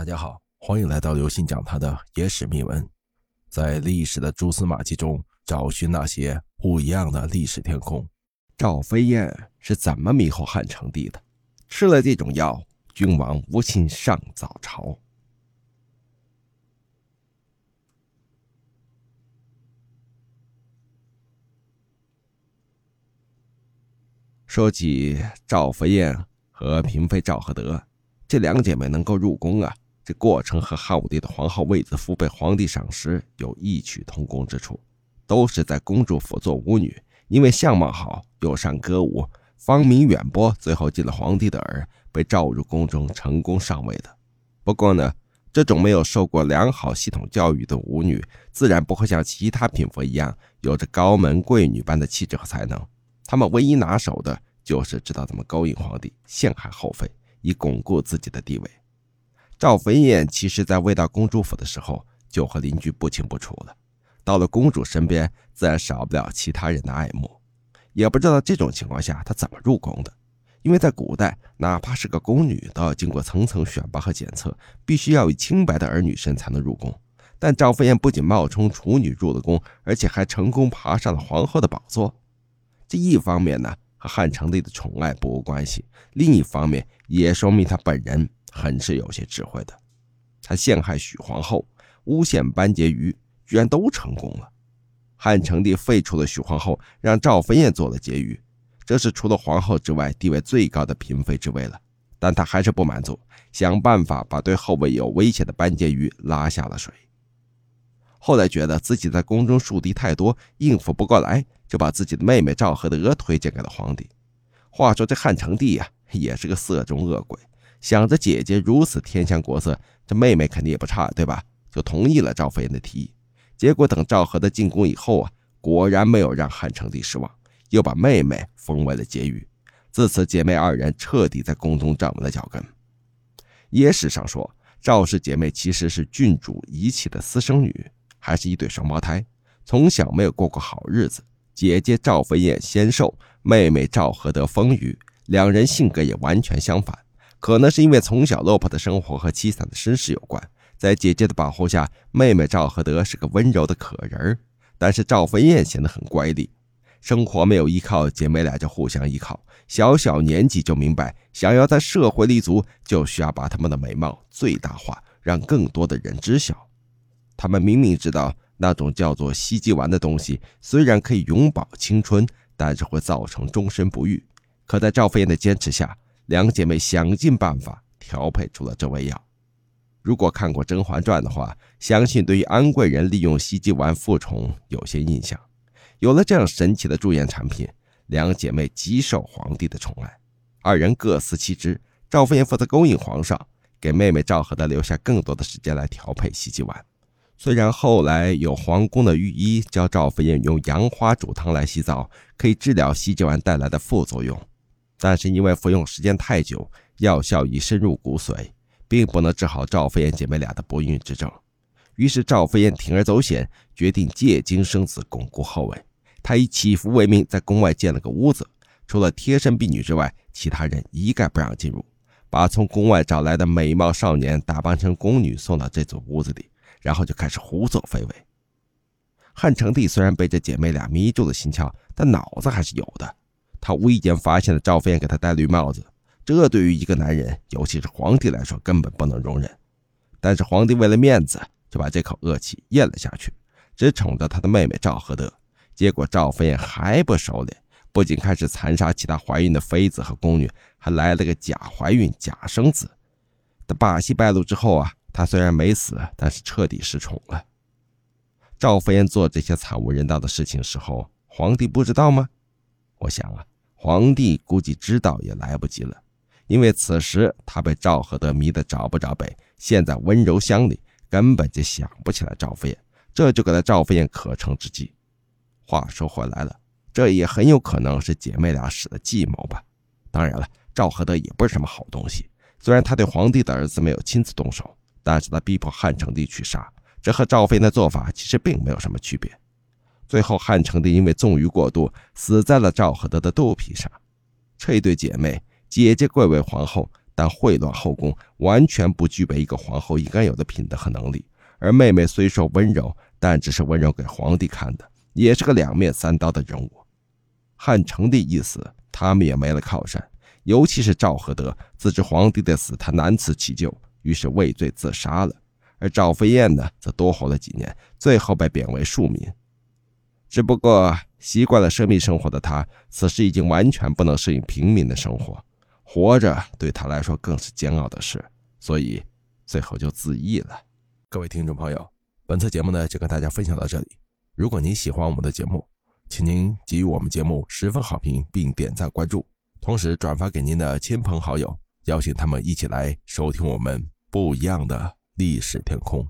大家好，欢迎来到刘信讲他的野史秘闻，在历史的蛛丝马迹中找寻那些不一样的历史天空。赵飞燕是怎么迷惑汉成帝的？吃了这种药，君王无心上早朝。说起赵飞燕和嫔妃赵合德这两姐妹能够入宫啊。这过程和汉武帝的皇后卫子夫被皇帝赏识有异曲同工之处，都是在公主府做舞女，因为相貌好又善歌舞，芳名远播，最后进了皇帝的耳，被召入宫中，成功上位的。不过呢，这种没有受过良好系统教育的舞女，自然不会像其他嫔妃一样有着高门贵女般的气质和才能。她们唯一拿手的就是知道怎么勾引皇帝，陷害后妃，以巩固自己的地位。赵飞燕其实，在未到公主府的时候，就和邻居不清不楚了。到了公主身边，自然少不了其他人的爱慕。也不知道这种情况下，她怎么入宫的？因为在古代，哪怕是个宫女，都要经过层层选拔和检测，必须要以清白的儿女身才能入宫。但赵飞燕不仅冒充处女入了宫，而且还成功爬上了皇后的宝座。这一方面呢，和汉成帝的宠爱不无关系；另一方面，也说明他本人。很是有些智慧的，他陷害许皇后、诬陷班婕妤，居然都成功了。汉成帝废除了许皇后，让赵飞燕做了婕妤，这是除了皇后之外地位最高的嫔妃之位了。但他还是不满足，想办法把对后位有威胁的班婕妤拉下了水。后来觉得自己在宫中树敌太多，应付不过来，就把自己的妹妹赵合德推荐给了皇帝。话说这汉成帝呀，也是个色中恶鬼。想着姐姐如此天香国色，这妹妹肯定也不差，对吧？就同意了赵飞燕的提议。结果等赵合德进宫以后啊，果然没有让汉成帝失望，又把妹妹封为了婕妤。自此，姐妹二人彻底在宫中站稳了脚跟。野史上说，赵氏姐妹其实是郡主遗弃的私生女，还是一对双胞胎，从小没有过过好日子。姐姐赵飞燕纤瘦，妹妹赵合德丰腴，两人性格也完全相反。可能是因为从小落魄的生活和凄惨的身世有关，在姐姐的保护下，妹妹赵合德是个温柔的可人儿。但是赵飞燕显得很乖戾，生活没有依靠，姐妹俩就互相依靠。小小年纪就明白，想要在社会立足，就需要把她们的美貌最大化，让更多的人知晓。他们明明知道那种叫做西极丸的东西，虽然可以永葆青春，但是会造成终身不育。可在赵飞燕的坚持下，两姐妹想尽办法调配出了这味药。如果看过《甄嬛传》的话，相信对于安贵人利用西极丸复宠有些印象。有了这样神奇的驻颜产品，两姐妹极受皇帝的宠爱。二人各司其职，赵飞燕负责勾引皇上，给妹妹赵合德留下更多的时间来调配西极丸。虽然后来有皇宫的御医教赵飞燕用杨花煮汤来洗澡，可以治疗西极丸带来的副作用。但是因为服用时间太久，药效已深入骨髓，并不能治好赵飞燕姐妹俩的不孕之症。于是赵飞燕铤而走险，决定借精生子，巩固后位。她以祈福为名，在宫外建了个屋子，除了贴身婢女之外，其他人一概不让进入。把从宫外找来的美貌少年打扮成宫女，送到这座屋子里，然后就开始胡作非为。汉成帝虽然被这姐妹俩迷住了心窍，但脑子还是有的。他无意间发现了赵飞燕给他戴绿帽子，这对于一个男人，尤其是皇帝来说，根本不能容忍。但是皇帝为了面子，就把这口恶气咽了下去，只宠着他的妹妹赵合德。结果赵飞燕还不收敛，不仅开始残杀其他怀孕的妃子和宫女，还来了个假怀孕、假生子。的把戏败露之后啊，他虽然没死，但是彻底失宠了。赵飞燕做这些惨无人道的事情时候，皇帝不知道吗？我想啊。皇帝估计知道也来不及了，因为此时他被赵合德迷得找不着北，陷在温柔乡里，根本就想不起来赵飞燕，这就给了赵飞燕可乘之机。话说回来了，这也很有可能是姐妹俩使的计谋吧。当然了，赵合德也不是什么好东西，虽然他对皇帝的儿子没有亲自动手，但是他逼迫汉成帝去杀，这和赵飞燕的做法其实并没有什么区别。最后，汉成帝因为纵欲过度，死在了赵合德的肚皮上。这对姐妹，姐姐贵为皇后，但秽乱后宫，完全不具备一个皇后应该有的品德和能力。而妹妹虽说温柔，但只是温柔给皇帝看的，也是个两面三刀的人物。汉成帝一死，他们也没了靠山，尤其是赵合德，自知皇帝的死他难辞其咎，于是畏罪自杀了。而赵飞燕呢，则多活了几年，最后被贬为庶民。只不过习惯了奢靡生活的他，此时已经完全不能适应平民的生活，活着对他来说更是煎熬的事，所以最后就自缢了。各位听众朋友，本次节目呢就跟大家分享到这里。如果您喜欢我们的节目，请您给予我们节目十分好评，并点赞关注，同时转发给您的亲朋好友，邀请他们一起来收听我们不一样的历史天空。